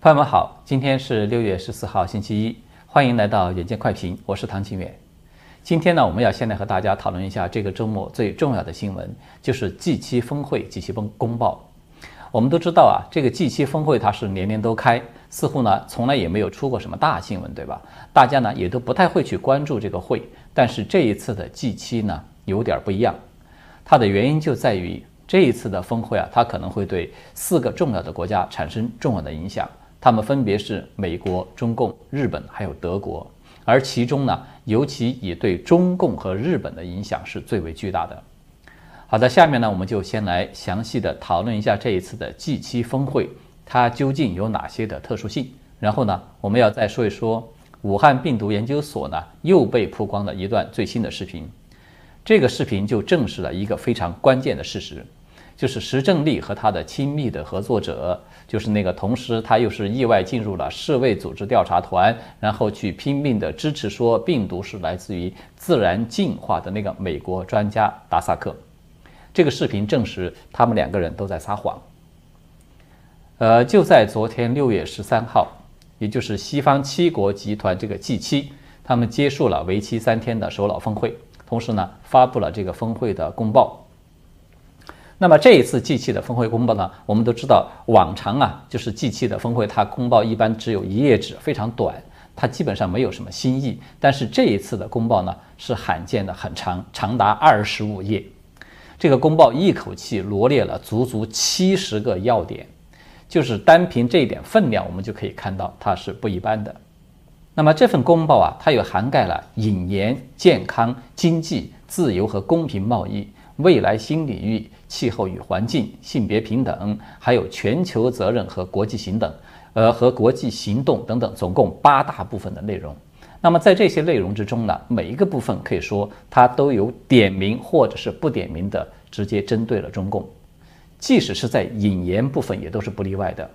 朋友们好，今天是六月十四号，星期一，欢迎来到远见快评，我是唐清远。今天呢，我们要先来和大家讨论一下这个周末最重要的新闻，就是 G7 峰会 G7 公公报。我们都知道啊，这个 G7 峰会它是年年都开，似乎呢从来也没有出过什么大新闻，对吧？大家呢也都不太会去关注这个会。但是这一次的 G7 呢有点不一样，它的原因就在于这一次的峰会啊，它可能会对四个重要的国家产生重要的影响。他们分别是美国、中共、日本还有德国，而其中呢，尤其以对中共和日本的影响是最为巨大的。好的，下面呢，我们就先来详细的讨论一下这一次的 G7 峰会，它究竟有哪些的特殊性。然后呢，我们要再说一说武汉病毒研究所呢又被曝光的一段最新的视频。这个视频就证实了一个非常关键的事实。就是石正丽和他的亲密的合作者，就是那个同时他又是意外进入了世卫组织调查团，然后去拼命的支持说病毒是来自于自然进化的那个美国专家达萨克。这个视频证实他们两个人都在撒谎。呃，就在昨天六月十三号，也就是西方七国集团这个 G 七，他们结束了为期三天的首脑峰会，同时呢发布了这个峰会的公报。那么这一次 G7 的峰会公报呢，我们都知道，往常啊，就是 G7 的峰会，它公报一般只有一页纸，非常短，它基本上没有什么新意。但是这一次的公报呢，是罕见的很长，长达二十五页。这个公报一口气罗列了足足七十个要点，就是单凭这一点分量，我们就可以看到它是不一般的。那么这份公报啊，它又涵盖了引言、健康、经济、自由和公平贸易。未来新领域、气候与环境、性别平等，还有全球责任和国际行等，呃，和国际行动等等，总共八大部分的内容。那么在这些内容之中呢，每一个部分可以说它都有点名或者是不点名的，直接针对了中共。即使是在引言部分，也都是不例外的。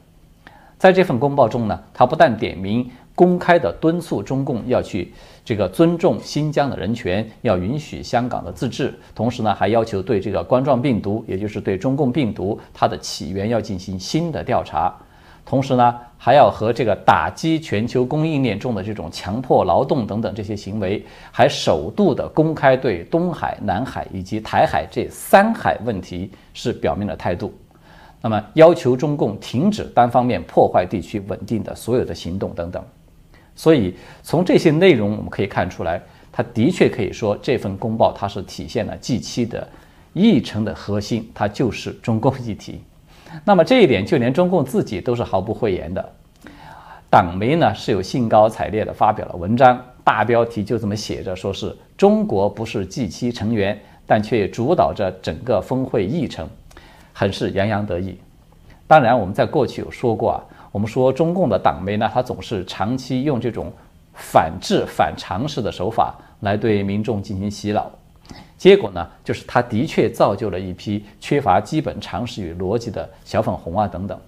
在这份公报中呢，它不但点名。公开的敦促中共要去这个尊重新疆的人权，要允许香港的自治，同时呢，还要求对这个冠状病毒，也就是对中共病毒它的起源要进行新的调查，同时呢，还要和这个打击全球供应链中的这种强迫劳动等等这些行为，还首度的公开对东海、南海以及台海这三海问题是表明了态度。那么，要求中共停止单方面破坏地区稳定的所有的行动等等。所以从这些内容我们可以看出来，它的确可以说这份公报它是体现了 G7 的议程的核心，它就是中共议题。那么这一点就连中共自己都是毫不讳言的。党媒呢是有兴高采烈地发表了文章，大标题就这么写着，说是中国不是 G7 成员，但却主导着整个峰会议程，很是洋洋得意。当然我们在过去有说过啊。我们说中共的党媒呢，它总是长期用这种反制、反常识的手法来对民众进行洗脑，结果呢，就是它的确造就了一批缺乏基本常识与逻辑的小粉红啊等等。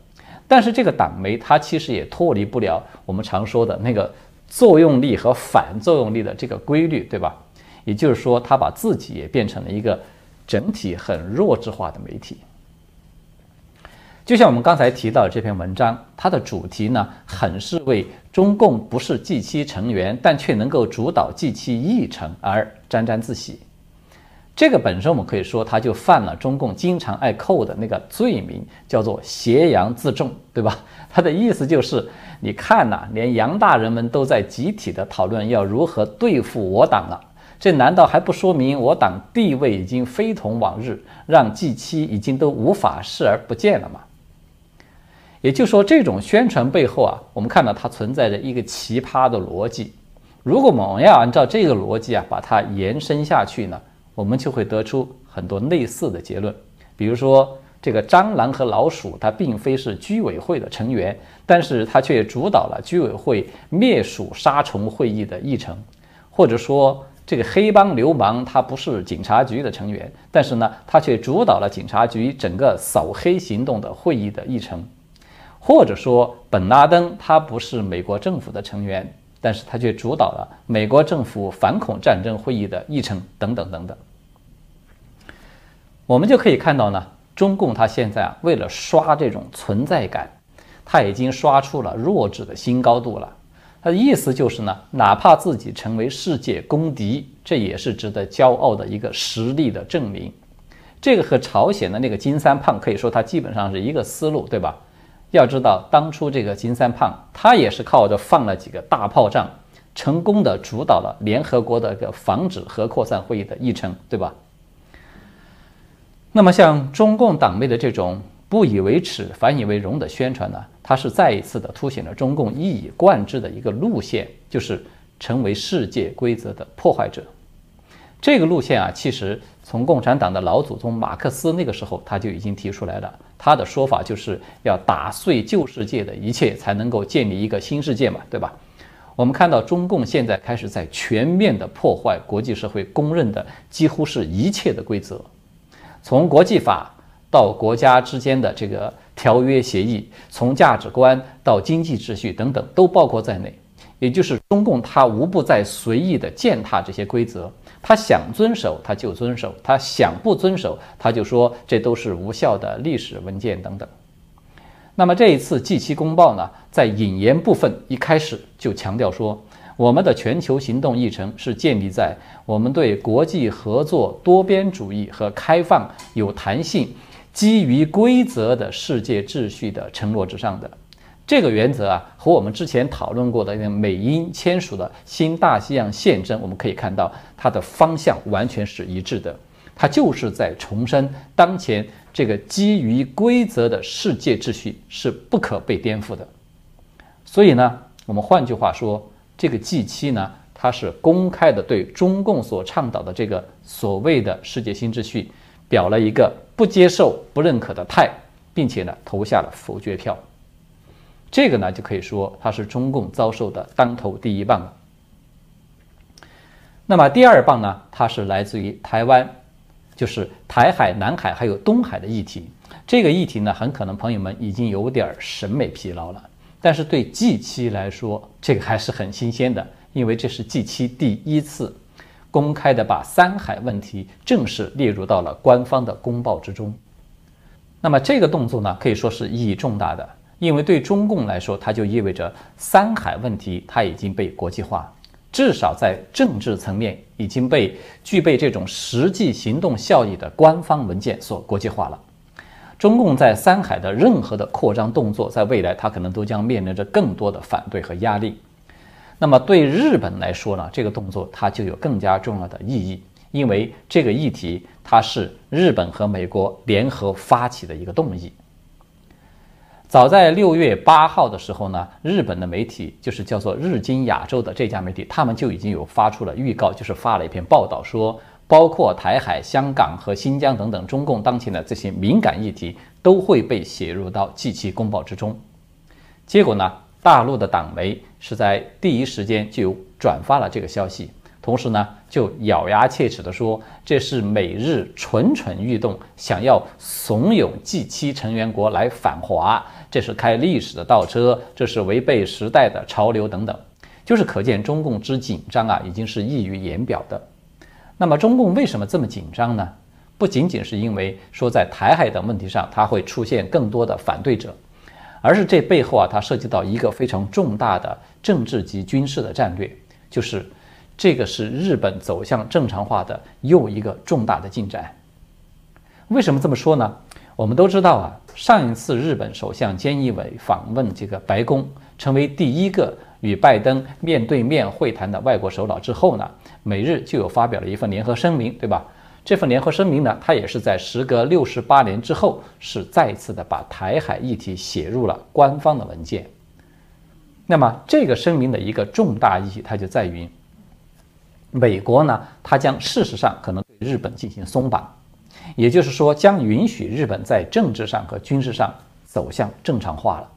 但是这个党媒它其实也脱离不了我们常说的那个作用力和反作用力的这个规律，对吧？也就是说，它把自己也变成了一个整体很弱智化的媒体。就像我们刚才提到的这篇文章，它的主题呢，很是为中共不是 G7 成员，但却能够主导 G7 议程而沾沾自喜。这个本身我们可以说，他就犯了中共经常爱扣的那个罪名，叫做挟洋自重，对吧？他的意思就是，你看呐，连洋大人们都在集体的讨论要如何对付我党了，这难道还不说明我党地位已经非同往日，让 G7 已经都无法视而不见了吗？也就是说，这种宣传背后啊，我们看到它存在着一个奇葩的逻辑。如果我们要按照这个逻辑啊，把它延伸下去呢，我们就会得出很多类似的结论。比如说，这个蟑螂和老鼠，它并非是居委会的成员，但是它却主导了居委会灭鼠杀虫会议的议程；或者说，这个黑帮流氓他不是警察局的成员，但是呢，他却主导了警察局整个扫黑行动的会议的议程。或者说，本拉登他不是美国政府的成员，但是他却主导了美国政府反恐战争会议的议程等等等等。我们就可以看到呢，中共他现在啊，为了刷这种存在感，他已经刷出了弱智的新高度了。他的意思就是呢，哪怕自己成为世界公敌，这也是值得骄傲的一个实力的证明。这个和朝鲜的那个金三胖可以说，他基本上是一个思路，对吧？要知道，当初这个金三胖，他也是靠着放了几个大炮仗，成功的主导了联合国的一个防止核扩散会议的议程，对吧？那么，像中共党内的这种不以为耻、反以为荣的宣传呢，它是再一次的凸显了中共一以贯之的一个路线，就是成为世界规则的破坏者。这个路线啊，其实从共产党的老祖宗马克思那个时候他就已经提出来了。他的说法就是要打碎旧世界的一切，才能够建立一个新世界嘛，对吧？我们看到中共现在开始在全面的破坏国际社会公认的几乎是一切的规则。从国际法到国家之间的这个条约协议，从价值观到经济秩序等等，都包括在内。也就是中共，他无不在随意的践踏这些规则。他想遵守，他就遵守；他想不遵守，他就说这都是无效的历史文件等等。那么这一次 G 七公报呢，在引言部分一开始就强调说。我们的全球行动议程是建立在我们对国际合作、多边主义和开放、有弹性、基于规则的世界秩序的承诺之上的。这个原则啊，和我们之前讨论过的那个美英签署的新大西洋宪政，我们可以看到它的方向完全是一致的。它就是在重申当前这个基于规则的世界秩序是不可被颠覆的。所以呢，我们换句话说。这个 G7 呢，它是公开的对中共所倡导的这个所谓的世界新秩序，表了一个不接受、不认可的态，并且呢投下了否决票。这个呢就可以说它是中共遭受的当头第一棒了。那么第二棒呢，它是来自于台湾，就是台海、南海还有东海的议题。这个议题呢，很可能朋友们已经有点审美疲劳了。但是对 G 七来说，这个还是很新鲜的，因为这是 G 七第一次公开的把三海问题正式列入到了官方的公报之中。那么这个动作呢，可以说是意义重大的，因为对中共来说，它就意味着三海问题它已经被国际化，至少在政治层面已经被具备这种实际行动效益的官方文件所国际化了。中共在三海的任何的扩张动作，在未来它可能都将面临着更多的反对和压力。那么对日本来说呢，这个动作它就有更加重要的意义，因为这个议题它是日本和美国联合发起的一个动议。早在六月八号的时候呢，日本的媒体就是叫做日经亚洲的这家媒体，他们就已经有发出了预告，就是发了一篇报道说。包括台海、香港和新疆等等，中共当前的这些敏感议题都会被写入到 G 七公报之中。结果呢，大陆的党媒是在第一时间就转发了这个消息，同时呢，就咬牙切齿地说这是美日蠢蠢欲动，想要怂恿 G7 成员国来反华，这是开历史的倒车，这是违背时代的潮流等等，就是可见中共之紧张啊，已经是溢于言表的。那么中共为什么这么紧张呢？不仅仅是因为说在台海等问题上它会出现更多的反对者，而是这背后啊，它涉及到一个非常重大的政治及军事的战略，就是这个是日本走向正常化的又一个重大的进展。为什么这么说呢？我们都知道啊，上一次日本首相菅义伟访问这个白宫，成为第一个。与拜登面对面会谈的外国首脑之后呢，美日就有发表了一份联合声明，对吧？这份联合声明呢，它也是在时隔六十八年之后，是再次的把台海议题写入了官方的文件。那么这个声明的一个重大意义，它就在于，美国呢，它将事实上可能对日本进行松绑，也就是说，将允许日本在政治上和军事上走向正常化了，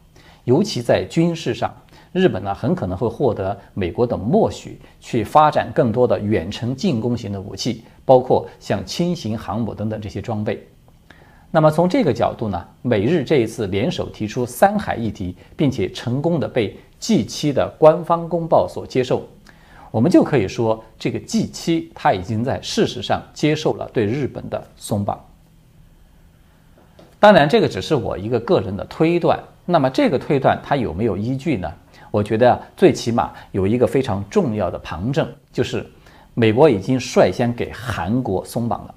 尤其在军事上。日本呢，很可能会获得美国的默许，去发展更多的远程进攻型的武器，包括像轻型航母等等这些装备。那么从这个角度呢，美日这一次联手提出三海议题，并且成功的被 G7 的官方公报所接受，我们就可以说，这个 G7 它已经在事实上接受了对日本的松绑。当然，这个只是我一个个人的推断。那么，这个推断它有没有依据呢？我觉得最起码有一个非常重要的旁证，就是美国已经率先给韩国松绑了，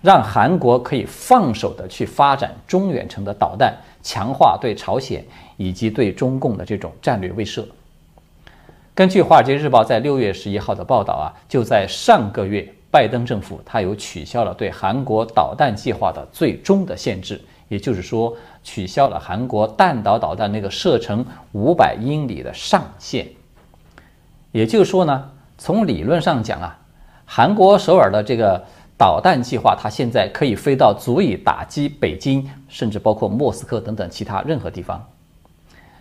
让韩国可以放手的去发展中远程的导弹，强化对朝鲜以及对中共的这种战略威慑。根据《华尔街日报》在六月十一号的报道啊，就在上个月。拜登政府他有取消了对韩国导弹计划的最终的限制，也就是说，取消了韩国弹道导弹那个射程五百英里的上限。也就是说呢，从理论上讲啊，韩国首尔的这个导弹计划，它现在可以飞到足以打击北京，甚至包括莫斯科等等其他任何地方。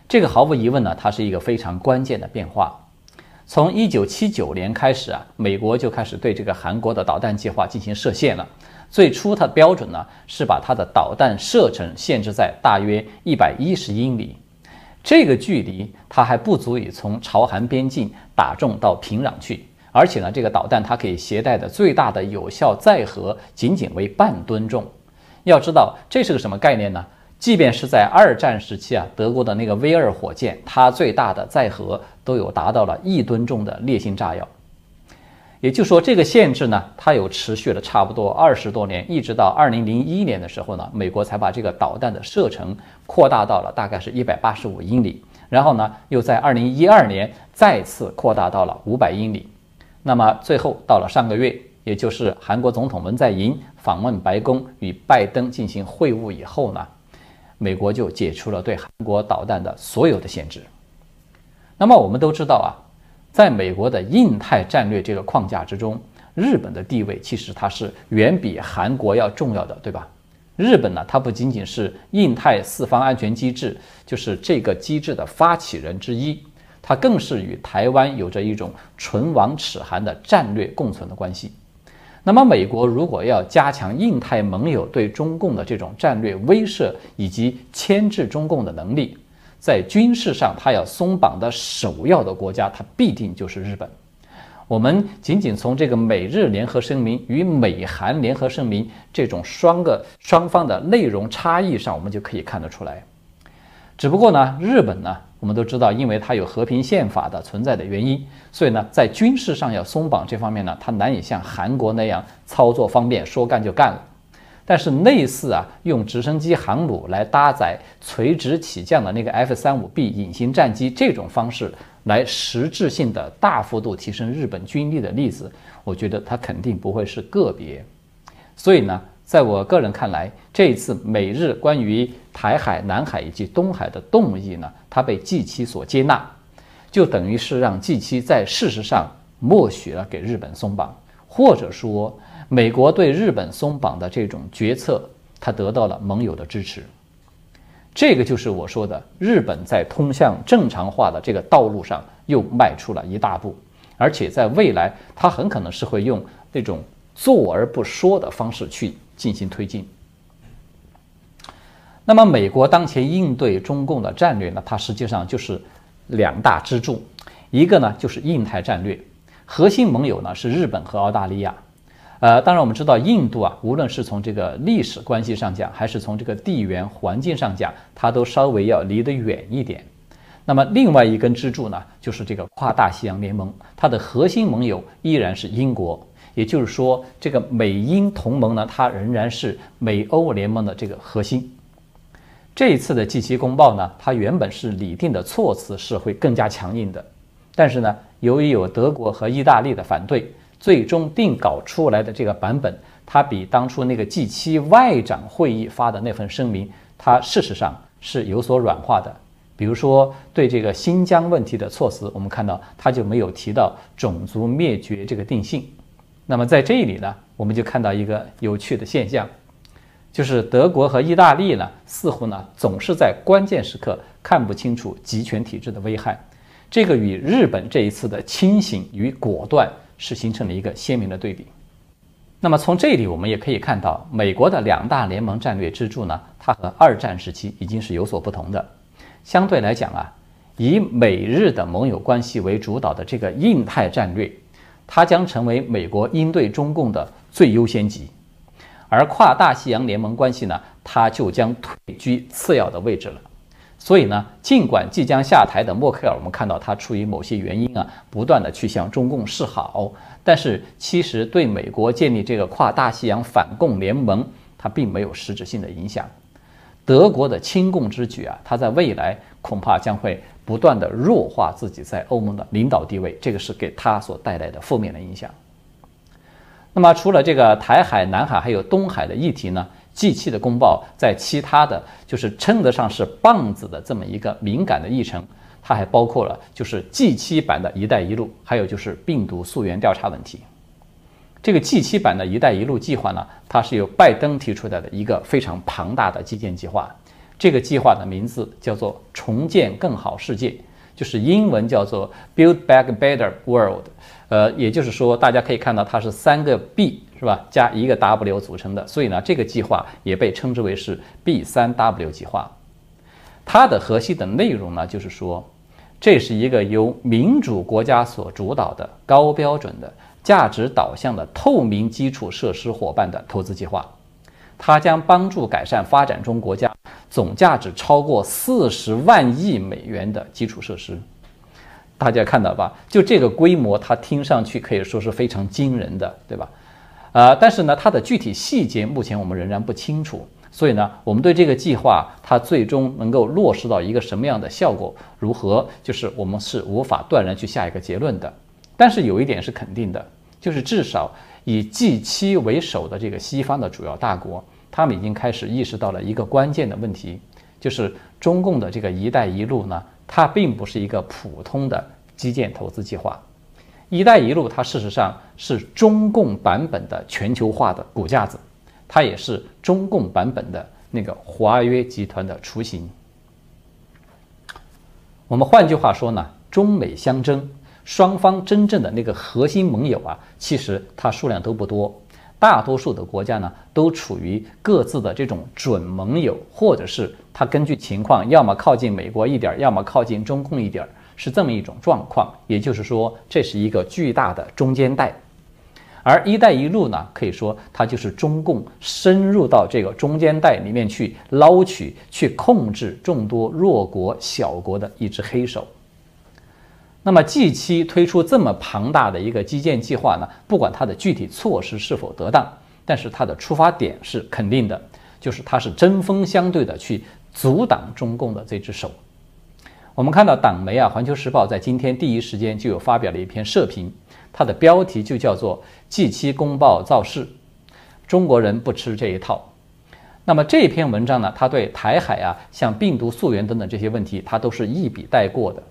这个毫无疑问呢，它是一个非常关键的变化。从一九七九年开始啊，美国就开始对这个韩国的导弹计划进行设限了。最初它的标准呢是把它的导弹射程限制在大约一百一十英里，这个距离它还不足以从朝韩边境打中到平壤去。而且呢，这个导弹它可以携带的最大的有效载荷仅仅为半吨重。要知道这是个什么概念呢？即便是在二战时期啊，德国的那个 V 二火箭，它最大的载荷都有达到了一吨重的烈性炸药。也就是说，这个限制呢，它有持续了差不多二十多年，一直到二零零一年的时候呢，美国才把这个导弹的射程扩大到了大概是一百八十五英里。然后呢，又在二零一二年再次扩大到了五百英里。那么最后到了上个月，也就是韩国总统文在寅访问白宫与拜登进行会晤以后呢。美国就解除了对韩国导弹的所有的限制。那么我们都知道啊，在美国的印太战略这个框架之中，日本的地位其实它是远比韩国要重要的，对吧？日本呢，它不仅仅是印太四方安全机制，就是这个机制的发起人之一，它更是与台湾有着一种唇亡齿寒的战略共存的关系。那么，美国如果要加强印太盟友对中共的这种战略威慑以及牵制中共的能力，在军事上，它要松绑的首要的国家，它必定就是日本。我们仅仅从这个美日联合声明与美韩联合声明这种双个双方的内容差异上，我们就可以看得出来。只不过呢，日本呢。我们都知道，因为它有和平宪法的存在的原因，所以呢，在军事上要松绑这方面呢，它难以像韩国那样操作方便，说干就干了。但是类似啊，用直升机航母来搭载垂直起降的那个 F 三五 B 隐形战机这种方式，来实质性的大幅度提升日本军力的例子，我觉得它肯定不会是个别。所以呢。在我个人看来，这一次美日关于台海、南海以及东海的动议呢，它被 G 七所接纳，就等于是让 G 七在事实上默许了给日本松绑，或者说美国对日本松绑的这种决策，它得到了盟友的支持。这个就是我说的，日本在通向正常化的这个道路上又迈出了一大步，而且在未来，它很可能是会用那种坐而不说的方式去。进行推进。那么，美国当前应对中共的战略呢？它实际上就是两大支柱，一个呢就是印太战略，核心盟友呢是日本和澳大利亚。呃，当然我们知道，印度啊，无论是从这个历史关系上讲，还是从这个地缘环境上讲，它都稍微要离得远一点。那么，另外一根支柱呢，就是这个跨大西洋联盟，它的核心盟友依然是英国。也就是说，这个美英同盟呢，它仍然是美欧联盟的这个核心。这一次的 G 七公报呢，它原本是拟定的措辞是会更加强硬的，但是呢，由于有德国和意大利的反对，最终定稿出来的这个版本，它比当初那个 G 七外长会议发的那份声明，它事实上是有所软化的。比如说，对这个新疆问题的措辞，我们看到它就没有提到种族灭绝这个定性。那么在这里呢，我们就看到一个有趣的现象，就是德国和意大利呢，似乎呢总是在关键时刻看不清楚集权体制的危害，这个与日本这一次的清醒与果断是形成了一个鲜明的对比。那么从这里我们也可以看到，美国的两大联盟战略支柱呢，它和二战时期已经是有所不同的。相对来讲啊，以美日的盟友关系为主导的这个印太战略。它将成为美国应对中共的最优先级，而跨大西洋联盟关系呢，它就将退居次要的位置了。所以呢，尽管即将下台的默克尔，我们看到他出于某些原因啊，不断的去向中共示好，但是其实对美国建立这个跨大西洋反共联盟，它并没有实质性的影响。德国的亲共之举啊，它在未来恐怕将会不断的弱化自己在欧盟的领导地位，这个是给他所带来的负面的影响。那么，除了这个台海、南海还有东海的议题呢？G7 的公报在其他的就是称得上是棒子的这么一个敏感的议程，它还包括了就是 G7 版的一带一路，还有就是病毒溯源调查问题。这个 G7 版的一带一路计划呢，它是由拜登提出来的一个非常庞大的基建计划。这个计划的名字叫做“重建更好世界”，就是英文叫做 “Build Back Better World”。呃，也就是说，大家可以看到它是三个 B。是吧？加一个 W 组成的，所以呢，这个计划也被称之为是 B 三 W 计划。它的核心的内容呢，就是说，这是一个由民主国家所主导的高标准的、价值导向的透明基础设施伙伴的投资计划。它将帮助改善发展中国家总价值超过四十万亿美元的基础设施。大家看到吧？就这个规模，它听上去可以说是非常惊人的，对吧？呃，但是呢，它的具体细节目前我们仍然不清楚，所以呢，我们对这个计划它最终能够落实到一个什么样的效果如何，就是我们是无法断然去下一个结论的。但是有一点是肯定的，就是至少以 G7 为首的这个西方的主要大国，他们已经开始意识到了一个关键的问题，就是中共的这个“一带一路”呢，它并不是一个普通的基建投资计划。“一带一路”它事实上是中共版本的全球化的骨架子，它也是中共版本的那个华约集团的雏形。我们换句话说呢，中美相争，双方真正的那个核心盟友啊，其实它数量都不多，大多数的国家呢都处于各自的这种准盟友，或者是它根据情况，要么靠近美国一点，要么靠近中共一点。是这么一种状况，也就是说，这是一个巨大的中间带，而“一带一路”呢，可以说它就是中共深入到这个中间带里面去捞取、去控制众多弱国小国的一只黑手。那么近期推出这么庞大的一个基建计划呢，不管它的具体措施是否得当，但是它的出发点是肯定的，就是它是针锋相对的去阻挡中共的这只手。我们看到党媒啊，《环球时报》在今天第一时间就有发表了一篇社评，它的标题就叫做 “G7 公报造势，中国人不吃这一套”。那么这篇文章呢，它对台海啊、像病毒溯源等等这些问题，它都是一笔带过的。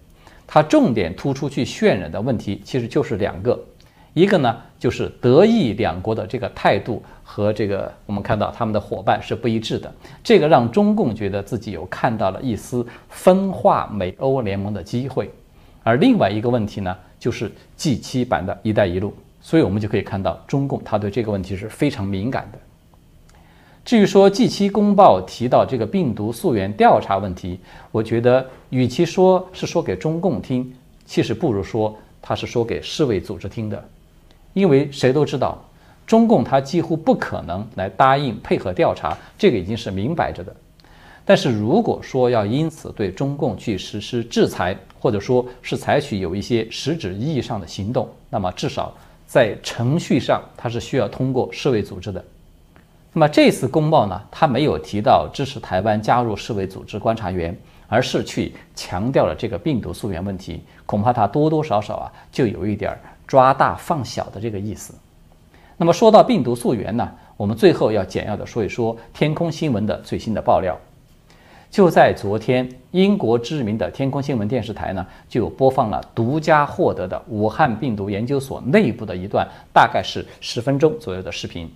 它重点突出去渲染的问题，其实就是两个。一个呢，就是德意两国的这个态度和这个我们看到他们的伙伴是不一致的，这个让中共觉得自己有看到了一丝分化美欧联盟的机会。而另外一个问题呢，就是 G7 版的一带一路，所以我们就可以看到中共他对这个问题是非常敏感的。至于说 G7 公报提到这个病毒溯源调查问题，我觉得与其说是说给中共听，其实不如说他是说给世卫组织听的。因为谁都知道，中共他几乎不可能来答应配合调查，这个已经是明摆着的。但是如果说要因此对中共去实施制裁，或者说是采取有一些实质意义上的行动，那么至少在程序上，它是需要通过世卫组织的。那么这次公报呢，它没有提到支持台湾加入世卫组织观察员，而是去强调了这个病毒溯源问题，恐怕它多多少少啊，就有一点。抓大放小的这个意思。那么说到病毒溯源呢，我们最后要简要的说一说天空新闻的最新的爆料。就在昨天，英国知名的天空新闻电视台呢，就播放了独家获得的武汉病毒研究所内部的一段，大概是十分钟左右的视频。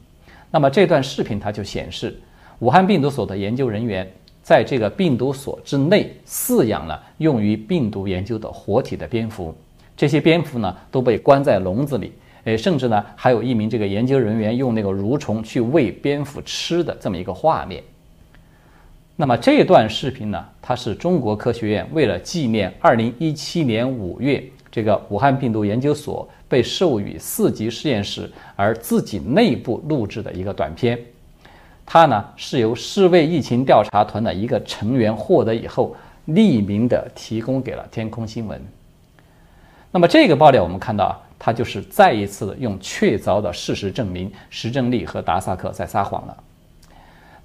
那么这段视频它就显示，武汉病毒所的研究人员在这个病毒所之内饲养了用于病毒研究的活体的蝙蝠。这些蝙蝠呢都被关在笼子里，诶，甚至呢还有一名这个研究人员用那个蠕虫去喂蝙蝠吃的这么一个画面。那么这段视频呢，它是中国科学院为了纪念2017年5月这个武汉病毒研究所被授予四级实验室而自己内部录制的一个短片。它呢是由世卫疫情调查团的一个成员获得以后，匿名的提供给了天空新闻。那么这个爆料我们看到啊，它就是再一次的用确凿的事实证明石正丽和达萨克在撒谎了。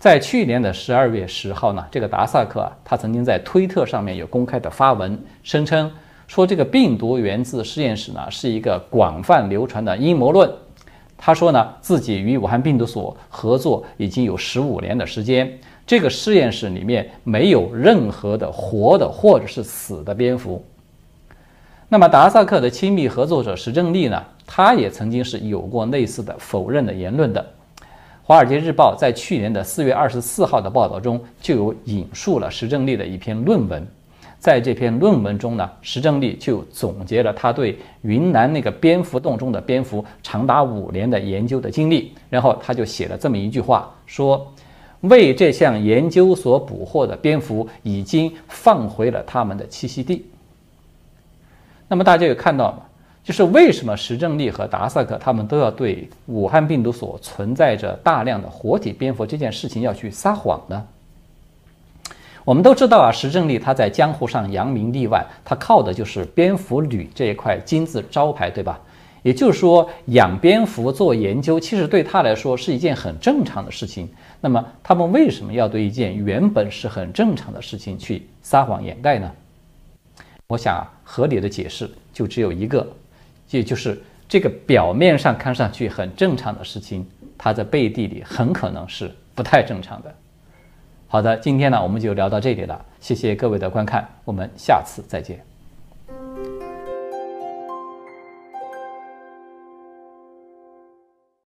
在去年的十二月十号呢，这个达萨克啊，他曾经在推特上面有公开的发文，声称说这个病毒源自实验室呢是一个广泛流传的阴谋论。他说呢，自己与武汉病毒所合作已经有十五年的时间，这个实验室里面没有任何的活的或者是死的蝙蝠。那么达萨克的亲密合作者石正丽呢，他也曾经是有过类似的否认的言论的。《华尔街日报》在去年的四月二十四号的报道中，就有引述了石正丽的一篇论文。在这篇论文中呢，石正丽就总结了他对云南那个蝙蝠洞中的蝙蝠长达五年的研究的经历。然后他就写了这么一句话：说为这项研究所捕获的蝙蝠已经放回了他们的栖息地。那么大家有看到吗？就是为什么石正丽和达萨克他们都要对武汉病毒所存在着大量的活体蝙蝠这件事情要去撒谎呢？我们都知道啊，石正丽他在江湖上扬名立万，他靠的就是蝙蝠旅这一块金字招牌，对吧？也就是说，养蝙蝠做研究，其实对他来说是一件很正常的事情。那么，他们为什么要对一件原本是很正常的事情去撒谎掩盖呢？我想，合理的解释就只有一个。也就是这个表面上看上去很正常的事情，它在背地里很可能是不太正常的。好的，今天呢我们就聊到这里了，谢谢各位的观看，我们下次再见。